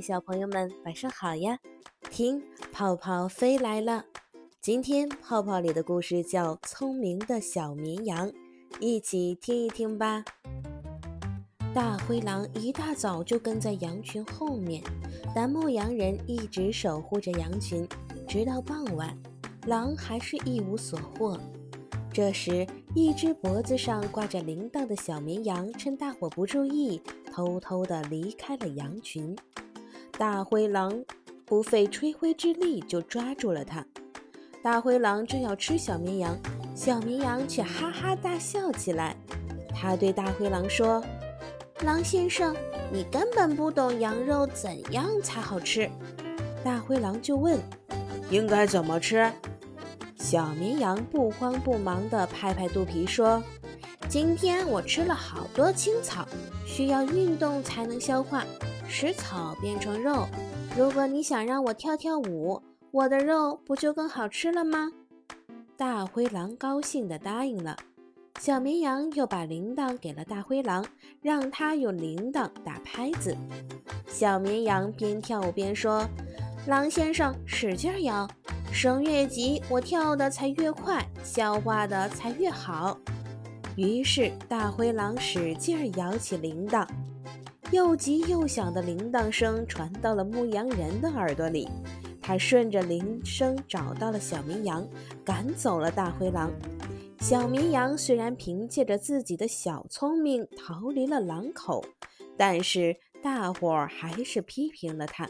小朋友们晚上好呀！听，泡泡飞来了。今天泡泡里的故事叫《聪明的小绵羊》，一起听一听吧。大灰狼一大早就跟在羊群后面，但牧羊人一直守护着羊群，直到傍晚，狼还是一无所获。这时，一只脖子上挂着铃铛的小绵羊趁大伙不注意，偷偷地离开了羊群。大灰狼不费吹灰之力就抓住了它。大灰狼正要吃小绵羊，小绵羊却哈哈大笑起来。他对大灰狼说：“狼先生，你根本不懂羊肉怎样才好吃。”大灰狼就问：“应该怎么吃？”小绵羊不慌不忙地拍拍肚皮说：“今天我吃了好多青草，需要运动才能消化，食草变成肉。如果你想让我跳跳舞，我的肉不就更好吃了吗？”大灰狼高兴地答应了。小绵羊又把铃铛给了大灰狼，让他用铃铛打拍子。小绵羊边跳舞边说：“狼先生，使劲摇。”声越急，我跳的才越快，消化的才越好。于是大灰狼使劲摇起铃铛，又急又响的铃铛声传到了牧羊人的耳朵里。他顺着铃声找到了小绵羊，赶走了大灰狼。小绵羊虽然凭借着自己的小聪明逃离了狼口，但是大伙儿还是批评了他。